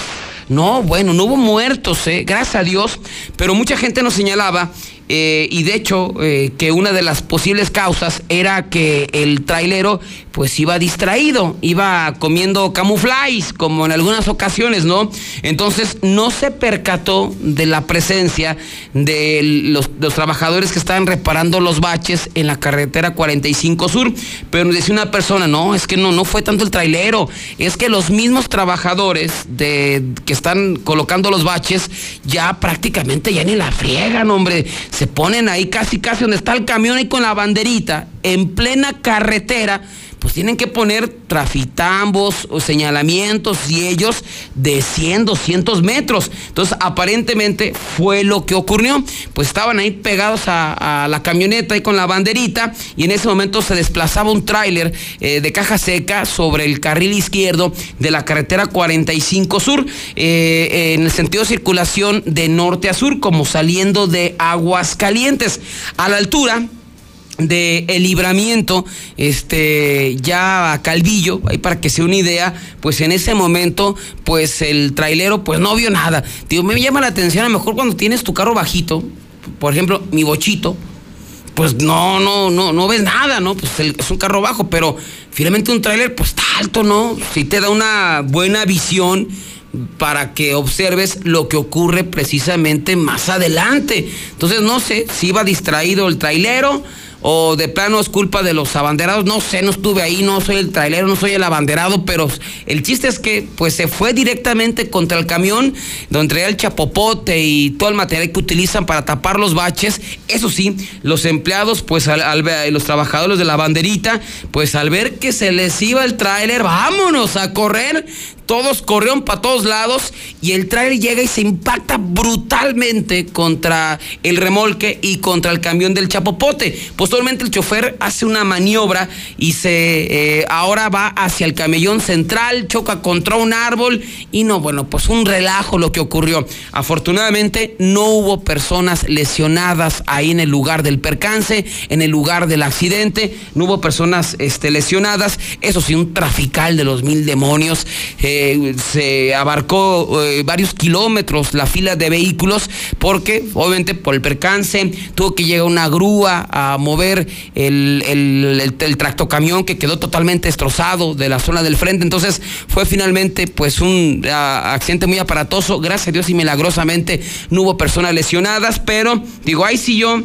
no, bueno, no hubo muertos, eh, gracias a Dios, pero mucha gente nos señalaba, eh, y de hecho, eh, que una de las posibles causas era que el trailero pues iba distraído, iba comiendo camuflajes, como en algunas ocasiones, ¿no? Entonces no se percató de la presencia de los, trabajadores que estaban reparando los baches en la carretera 45 Sur, pero decía una persona, no, es que no, no fue tanto el trailero, es que los mismos trabajadores de, que están colocando los baches ya prácticamente ya ni la friegan, hombre, se ponen ahí casi casi donde está el camión ahí con la banderita, en plena carretera, pues tienen que poner trafitambos o señalamientos y ellos de 100, 200 metros. Entonces, aparentemente fue lo que ocurrió. Pues estaban ahí pegados a, la camioneta y con la banderita y en ese momento se desplazaba un tráiler eh, de caja seca sobre el carril izquierdo de la carretera 45 Sur eh, en el sentido de circulación de norte a sur como saliendo de Aguascalientes. A la altura de el libramiento, este, ya a Calvillo, ahí para que sea una idea, pues en ese momento, pues el trailero, pues no vio nada. Digo, me llama la atención, a lo mejor cuando tienes tu carro bajito, por ejemplo, mi bochito, pues no, no, no, no ves nada, ¿no? Pues es un carro bajo, pero finalmente un tráiler, pues está alto, ¿no? Sí te da una buena visión para que observes lo que ocurre precisamente más adelante. Entonces no sé si iba distraído el trailero o de plano es culpa de los abanderados, no sé, no estuve ahí, no soy el trailero, no soy el abanderado, pero el chiste es que pues se fue directamente contra el camión donde traía el chapopote y todo el material que utilizan para tapar los baches. Eso sí, los empleados, pues al, al los trabajadores de la banderita, pues al ver que se les iba el tráiler, vámonos a correr. Todos corrieron para todos lados y el tráiler llega y se impacta brutalmente contra el remolque y contra el camión del chapopote. Posteriormente el chofer hace una maniobra y se eh, ahora va hacia el camellón central, choca contra un árbol y no, bueno, pues un relajo lo que ocurrió. Afortunadamente no hubo personas lesionadas ahí en el lugar del percance, en el lugar del accidente, no hubo personas este, lesionadas. Eso sí, un trafical de los mil demonios. Eh, se abarcó eh, varios kilómetros la fila de vehículos porque obviamente por el percance tuvo que llegar una grúa a mover el, el, tractocamión que quedó totalmente destrozado de la zona del frente. Entonces fue finalmente pues un ah, accidente muy aparatoso. Gracias a Dios y milagrosamente no hubo personas lesionadas, pero digo, ahí sí yo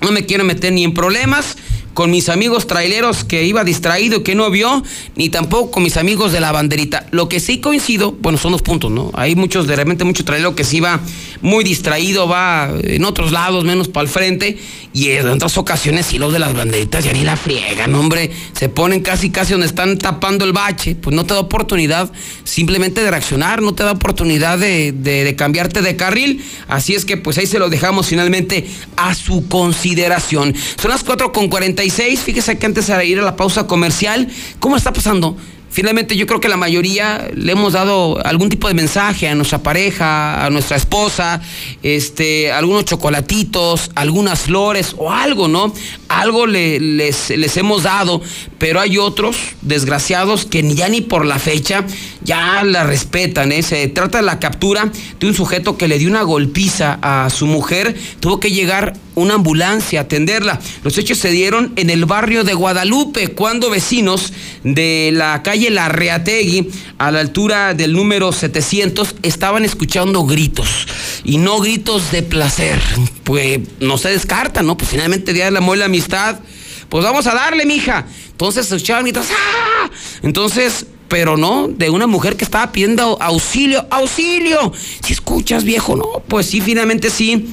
no me quiero meter ni en problemas con mis amigos traileros que iba distraído y que no vio, ni tampoco con mis amigos de la banderita. Lo que sí coincido, bueno, son dos puntos, ¿no? Hay muchos, de repente, mucho trailero que sí va muy distraído, va en otros lados, menos para el frente, y en otras ocasiones sí los de las banderitas ya ni la friegan, hombre. Se ponen casi, casi donde están tapando el bache, pues no te da oportunidad simplemente de reaccionar, no te da oportunidad de, de- de cambiarte de carril. Así es que pues ahí se lo dejamos finalmente a su consideración. Son las 4 con 46. Fíjese que antes de ir a la pausa comercial, ¿cómo está pasando? Finalmente yo creo que la mayoría le hemos dado algún tipo de mensaje a nuestra pareja, a nuestra esposa, este, algunos chocolatitos, algunas flores o algo, ¿no? Algo le- les, les hemos dado, pero hay otros desgraciados que ni- ya ni por la fecha ya la respetan, ¿eh? Se trata de la captura de un sujeto que le dio una golpiza a su mujer, tuvo que llegar una ambulancia atenderla. Los hechos se dieron en el barrio de Guadalupe, cuando vecinos de la calle Larreategui, a la altura del número 700, estaban escuchando gritos. Y no gritos de placer. Pues no se descarta, ¿no? Pues finalmente Día del Amor y la Amistad. Pues vamos a darle, mija. Entonces se escuchaban gritos. ¡Ah! Entonces pero no, de una mujer que estaba pidiendo auxilio, auxilio. Si escuchas, viejo, no, pues sí, finalmente sí.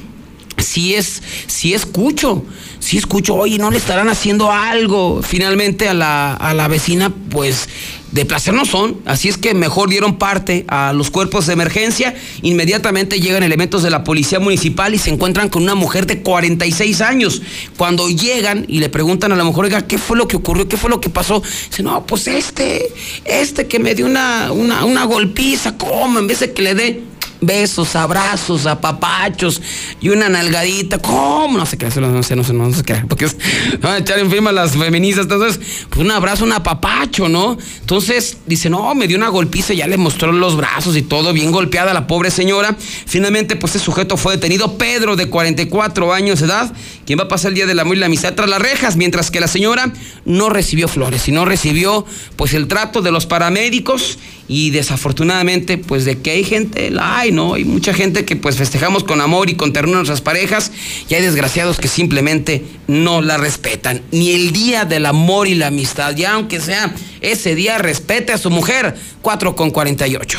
Sí es, sí escucho, sí escucho, oye, no le estarán haciendo algo. Finalmente a la, a la vecina, pues de placer no son, así es que mejor dieron parte a los cuerpos de emergencia. Inmediatamente llegan elementos de la policía municipal y se encuentran con una mujer de 46 años. Cuando llegan y le preguntan a la mujer, oiga, ¿qué fue lo que ocurrió? ¿Qué fue lo que pasó? Dice, no, pues este, este que me dio una, una, una golpiza, ¿cómo? En vez de que le dé besos, abrazos, apapachos y una nalgadita. ¿Cómo? No sé qué, no sé, no sé, no sé qué. Porque van a echar encima las feministas. Entonces, pues un abrazo, un apapacho, ¿no? Entonces, dice, no, me dio una golpiza, ya le mostró los brazos y todo, bien golpeada la pobre señora. Finalmente, pues este sujeto fue detenido, Pedro, de 44 años de edad, quien va a pasar el día del amor y la amistad tras las rejas, mientras que la señora no recibió flores, sino recibió, pues, el trato de los paramédicos y desafortunadamente, pues, de que hay gente, la hay, ¿no? Hay mucha gente que, pues, festejamos con amor y con ternura a nuestras parejas y hay desgraciados que simplemente no la respetan. Ni el día del amor y la amistad, ya aunque sea ese día, respete a su mujer. 4 con 48.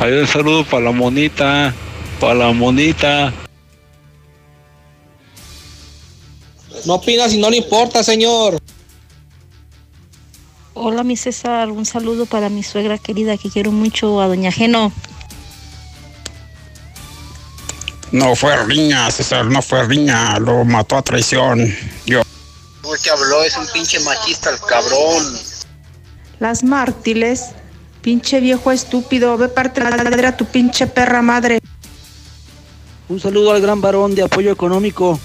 Hay un saludo para la monita, para la monita. No opina si no le importa, señor. Hola, mi César. Un saludo para mi suegra querida que quiero mucho, a Doña Geno. No fue riña, César, no fue riña, lo mató a traición. Yo. Que habló es un pinche machista, el cabrón. Las mártires, pinche viejo estúpido, ve parte la madre a tu pinche perra madre. Un saludo al gran varón de apoyo económico.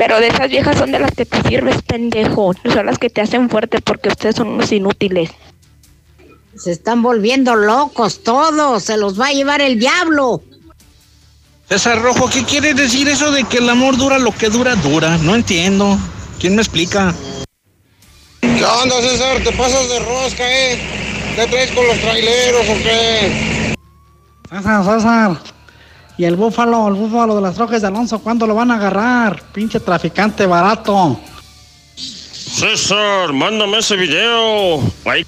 Pero de esas viejas son de las que te sirves, pendejo. Son las que te hacen fuerte porque ustedes son unos inútiles. Se están volviendo locos todos, se los va a llevar el diablo. César Rojo, ¿qué quiere decir eso de que el amor dura lo que dura, dura? No entiendo. ¿Quién me explica? ¿Qué onda, César? ¿Te pasas de rosca, eh? ¿Qué traes con los traileros o qué? César, César. Y el búfalo, el búfalo de las trojes de Alonso, ¿cuándo lo van a agarrar? Pinche traficante barato. César, mándame ese video. Ay.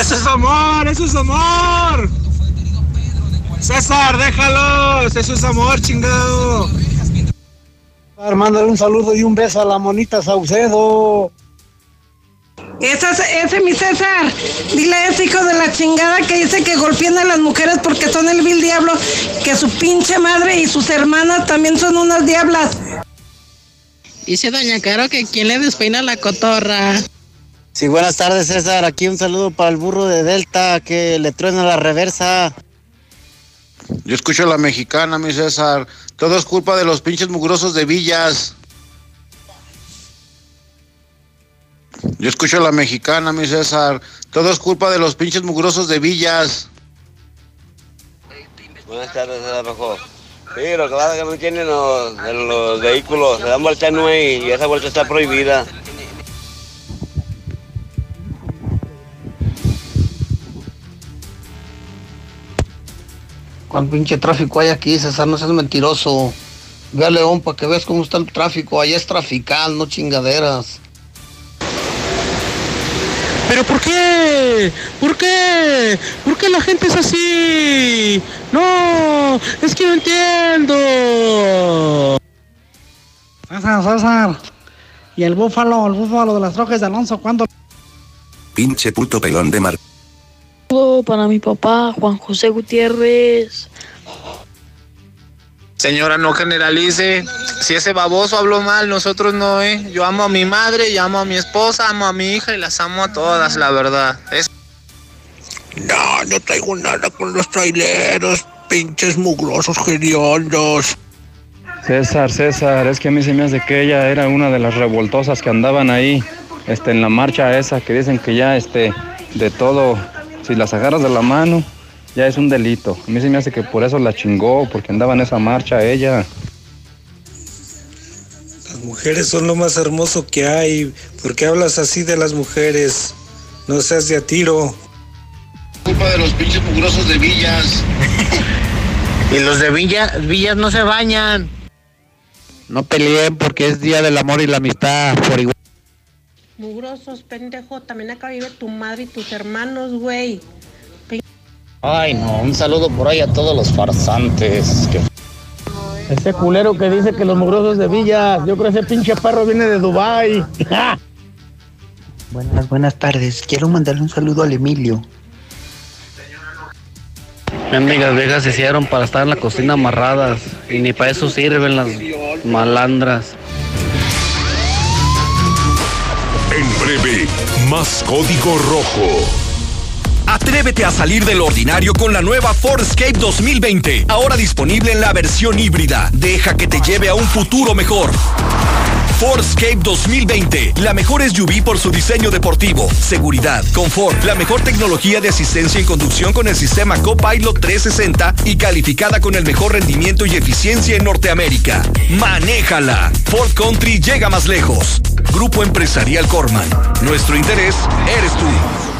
¡Eso es amor! ¡Eso es amor! César, déjalos. Eso es amor, chingado. Mándale un saludo y un beso a la monita Saucedo. Ese, ese mi César, dile a ese hijo de la chingada que dice que golpean a las mujeres porque son el vil diablo, que su pinche madre y sus hermanas también son unas diablas. Dice doña Caro que quién le despeina la cotorra. Sí, buenas tardes César, aquí un saludo para el burro de Delta que le truena la reversa. Yo escucho a la mexicana, mi César. Todo es culpa de los pinches mugrosos de Villas. Yo escucho a la mexicana, mi César. Todo es culpa de los pinches mugrosos de Villas. Buenas tardes, César Rojo. Sí, lo que pasa es que no tienen los, los vehículos, se dan vuelta no y esa vuelta está prohibida. ¿Cuál pinche tráfico hay aquí, César? No seas mentiroso. Ve a León para que veas cómo está el tráfico. Allá es trafical, no chingaderas. ¿Pero por qué? ¿Por qué? ¿Por qué la gente es así? No, es que no entiendo. César, César. Y el búfalo, el búfalo de las trojes de Alonso, ¿cuándo? Pinche puto pelón de mar. Saludo para mi papá, Juan José Gutiérrez. Señora, no generalice. Si ese baboso habló mal, nosotros no, ¿eh? Yo amo a mi madre, yo amo a mi esposa, amo a mi hija y las amo a todas, la verdad. Es... No, no traigo nada con los traileros, pinches mugrosos hediondos. César, César, es que a mí se me hace que ella era una de las revoltosas que andaban ahí, este, en la marcha esa, que dicen que ya, este, de todo, si las agarras de la mano, ya es un delito. A mí se me hace que por eso la chingó, porque andaba en esa marcha ella. Las mujeres son lo más hermoso que hay. ¿Por qué hablas así de las mujeres? No seas de a tiro. Culpa de los pinches mugrosos de Villas. Y los de Villa, Villas no se bañan. No peleen porque es día del amor y la amistad por igual. Mugrosos, pendejo. También acá vive tu madre y tus hermanos, güey. Ay, no, un saludo por ahí a todos los farsantes. que- Ese culero que dice que los mugrosos de Villas, yo creo que ese pinche perro viene de Dubai. Buenas, buenas tardes. Quiero mandarle un saludo al Emilio. Mendigas viejas se hicieron para estar en la cocina amarradas y ni para eso sirven las malandras. En breve, más código rojo. Atrévete a salir del ordinario con la nueva Ford Escape 2020, ahora disponible en la versión híbrida. Deja que te lleve a un futuro mejor. Ford Escape 2020, la mejor SUV por su diseño deportivo, seguridad, confort, la mejor tecnología de asistencia en conducción con el sistema Copilot 360 y calificada con el mejor rendimiento y eficiencia en Norteamérica. Manéjala. Ford Country llega más lejos. Grupo Empresarial Corman. Nuestro interés eres tú.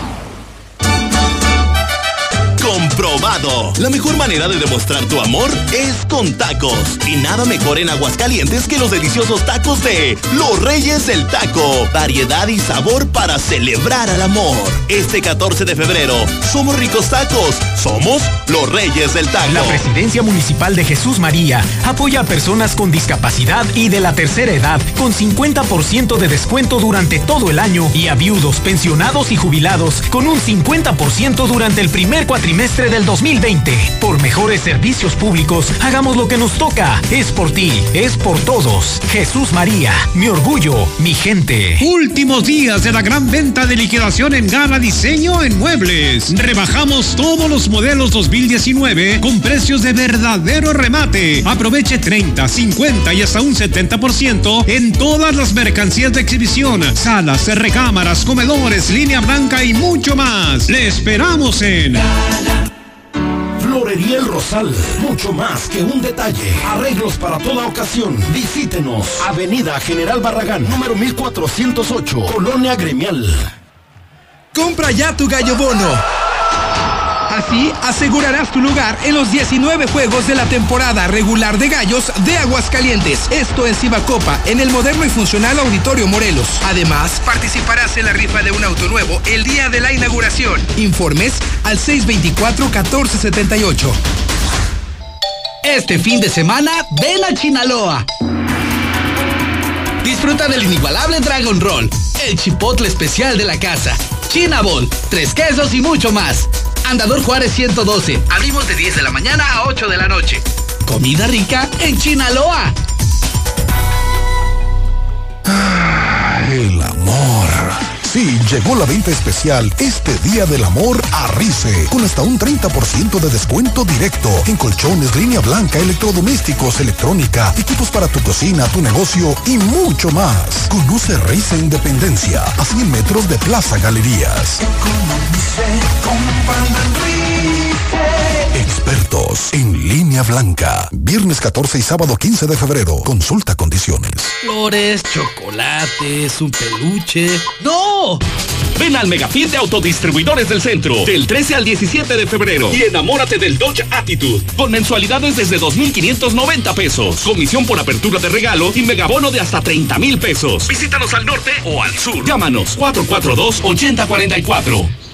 con Comprobado. La mejor manera de demostrar tu amor es con tacos. Y nada mejor en Aguascalientes que los deliciosos tacos de Los Reyes del Taco. Variedad y sabor para celebrar al amor. Este 14 de febrero, somos ricos tacos. Somos Los Reyes del Taco. La Presidencia Municipal de Jesús María apoya a personas con discapacidad y de la tercera edad con 50% de descuento durante todo el año y a viudos, pensionados y jubilados con un 50% durante el primer cuatrimestre del 2020. Por mejores servicios públicos, hagamos lo que nos toca. Es por ti, es por todos. Jesús María, mi orgullo, mi gente. Últimos días de la gran venta de liquidación en Gana Diseño en Muebles. Rebajamos todos los modelos 2019 con precios de verdadero remate. Aproveche 30, 50 y hasta un 70% en todas las mercancías de exhibición, salas, recámaras, comedores, línea blanca y mucho más. Le esperamos en Florería El Rosal, mucho más que un detalle. Arreglos para toda ocasión. Visítenos. Avenida General Barragán, número 1408, Colonia Gremial. Compra ya tu gallo bono. Así asegurarás tu lugar en los 19 juegos de la temporada regular de gallos de Aguascalientes. Esto en Cibacopa, en el moderno y funcional Auditorio Morelos. Además, participarás en la rifa de un auto nuevo el día de la inauguración. Informes al 624-1478. Este fin de semana, ven a Chinaloa. Disfruta del inigualable Dragon Roll, el chipotle especial de la casa, Chinabol, tres quesos y mucho más. Andador Juárez 112. Abrimos de 10 de la mañana a 8 de la noche. Comida rica en Chinaloa. El amor. Sí, llegó la venta especial este Día del Amor a Rice, con hasta un 30% de descuento directo en colchones, línea blanca, electrodomésticos, electrónica, equipos para tu cocina, tu negocio y mucho más. Conoce Rice Independencia, a 100 metros de Plaza Galerías. Expertos en línea blanca. Viernes 14 y sábado 15 de febrero. Consulta condiciones. Flores, chocolates, un peluche. ¡No! Ven al Megafit de Autodistribuidores del Centro del 13 al 17 de febrero y enamórate del Dodge Attitude con mensualidades desde 2.590 pesos, comisión por apertura de regalo y megabono de hasta 30 mil pesos. Visítanos al norte o al sur. Llámanos 442-8044.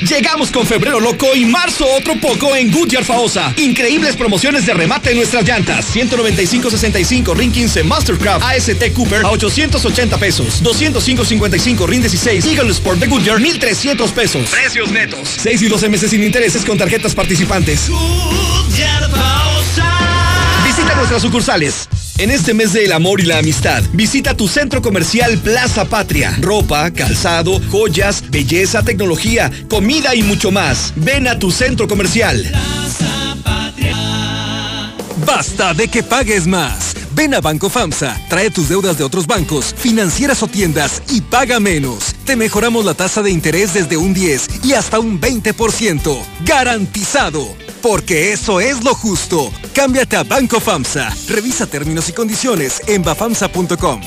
Llegamos con febrero loco y marzo otro poco en Goodyear Faosa. Increíbles promociones de remate en nuestras llantas. 195.65 RIN 15 Mastercraft AST Cooper a 880 pesos. 205.55 RIN 16 Eagle Sport de Goodyear 1.300 pesos. Precios netos. 6 y 12 meses sin intereses con tarjetas participantes. Visita nuestras sucursales. En este mes del amor y la amistad, visita tu centro comercial Plaza Patria. Ropa, calzado, joyas, belleza, tecnología, comida y mucho más. Ven a tu centro comercial. Basta de que pagues más. Ven a Banco FAMSA, trae tus deudas de otros bancos, financieras o tiendas y paga menos. Te mejoramos la tasa de interés desde un 10 y hasta un 20%. ¡Garantizado! Porque eso es lo justo. Cámbiate a Banco FAMSA. Revisa términos y condiciones en bafamsa.com.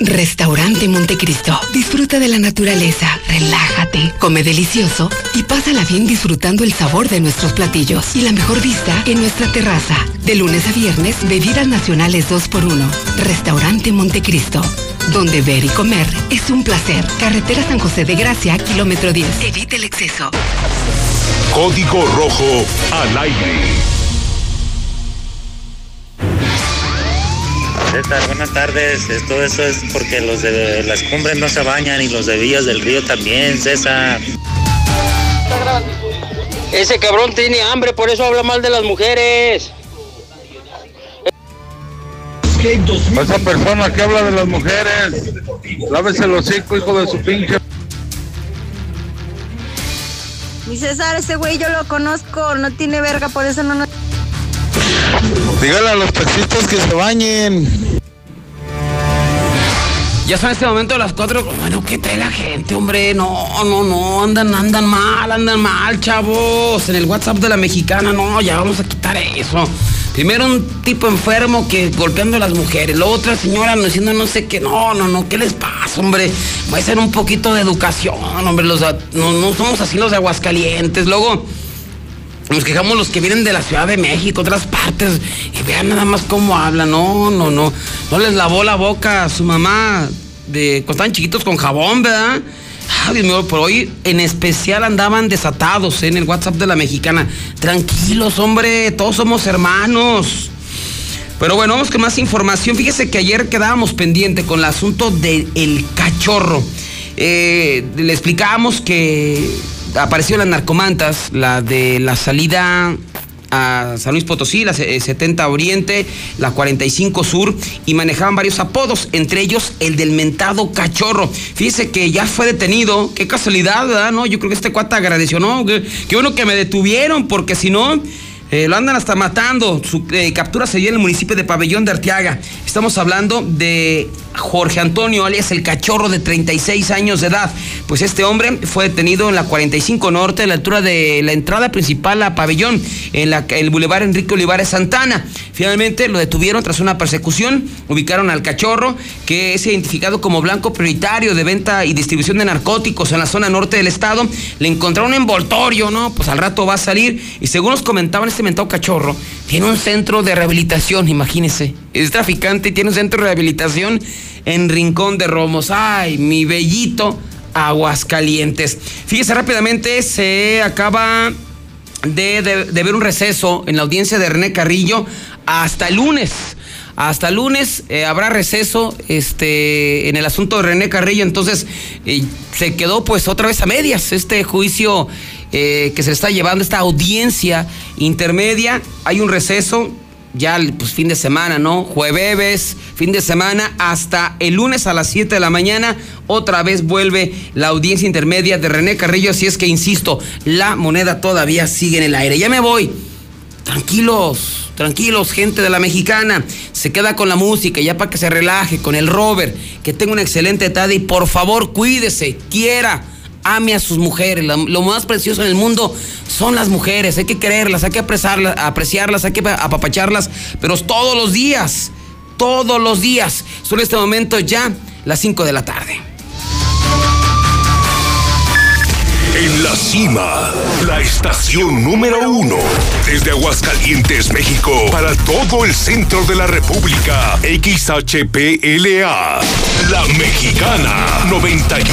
Restaurante Montecristo. Disfruta de la naturaleza, relájate, come delicioso y pásala bien disfrutando el sabor de nuestros platillos y la mejor vista en nuestra terraza. De lunes a viernes, bebidas nacionales 2x1. Restaurante Montecristo. Donde ver y comer es un placer. Carretera San José de Gracia, kilómetro 10. Evite el exceso. Código Rojo al aire. César, buenas tardes. Esto eso es porque los de las cumbres no se bañan y los de Villas del Río también, César. Ese cabrón tiene hambre, por eso habla mal de las mujeres. Esa persona que habla de las mujeres, lávese el hocico, hijo de su pinche. Mi César, ese güey yo lo conozco, no tiene verga, por eso no nos... Dígale a los taxistas que se bañen. Ya son este momento las cuatro. Bueno, ¿qué trae la gente, hombre? No, no, no. Andan, andan mal, andan mal, chavos. En el WhatsApp de la mexicana, no, ya vamos a quitar eso. Primero un tipo enfermo que golpeando a las mujeres. Luego otra señora diciendo no sé qué. No, no, no. ¿Qué les pasa, hombre? Va a ser un poquito de educación, hombre. Los, no, no somos así los de Aguascalientes. Luego nos quejamos los que vienen de la Ciudad de México, otras partes, y vean nada más cómo hablan. No, no, no. No les lavó la boca a su mamá de cuando estaban chiquitos con jabón, ¿verdad? Dios mío, por hoy en especial andaban desatados ¿eh? en el WhatsApp de la mexicana. Tranquilos, hombre, todos somos hermanos. Pero bueno, vamos con más información. Fíjese que ayer quedábamos pendiente con el asunto del cachorro. Eh, le explicábamos que apareció las narcomantas, la de la salida a San Luis Potosí, la 70 Oriente, la 45 Sur, y manejaban varios apodos, entre ellos el del mentado cachorro. Fíjese que ya fue detenido, qué casualidad, ¿verdad? No, yo creo que este cuata agradeció, ¿no? Qué, qué bueno que me detuvieron, porque si no, eh, lo andan hasta matando. Su eh, captura se dio en el municipio de Pabellón de Arteaga. Estamos hablando de Jorge Antonio, alias el cachorro de 36 años de edad. Pues este hombre fue detenido en la 45 Norte, a la altura de la entrada principal a Pabellón, en la, el Boulevard Enrique Olivares Santana. Finalmente lo detuvieron tras una persecución. Ubicaron al cachorro, que es identificado como blanco prioritario de venta y distribución de narcóticos en la zona norte del estado. Le encontraron un envoltorio, ¿no? Pues al rato va a salir. Y según nos comentaban, este mentado cachorro tiene un centro de rehabilitación, imagínese. Es traficante y tiene un centro de rehabilitación en Rincón de Romos. Ay, mi bellito Aguascalientes. Fíjese rápidamente, se acaba de, ver un receso en la audiencia de René Carrillo hasta lunes. Hasta lunes eh, habrá receso este, en el asunto de René Carrillo, entonces eh, se quedó pues otra vez a medias este juicio eh, que se está llevando, esta audiencia intermedia. Hay un receso, ya pues fin de semana, ¿no? Jueves, fin de semana, hasta el lunes a las 7 de la mañana, otra vez vuelve la audiencia intermedia de René Carrillo, así es que, insisto, la moneda todavía sigue en el aire. Ya me voy. Tranquilos, tranquilos, gente de la mexicana. Se queda con la música ya para que se relaje, con el Robert, que tenga una excelente tarde y por favor cuídese, quiera ame a sus mujeres. Lo, más precioso en el mundo son las mujeres. Hay que quererlas, hay que apreciarlas, apreciarlas, hay que apapacharlas, pero todos los días, todos los días. Son este momento ya las 5 de la tarde. En la cima, la estación número uno. Desde Aguascalientes, México, para todo el centro de la República. XHPLA. La Mexicana, 91.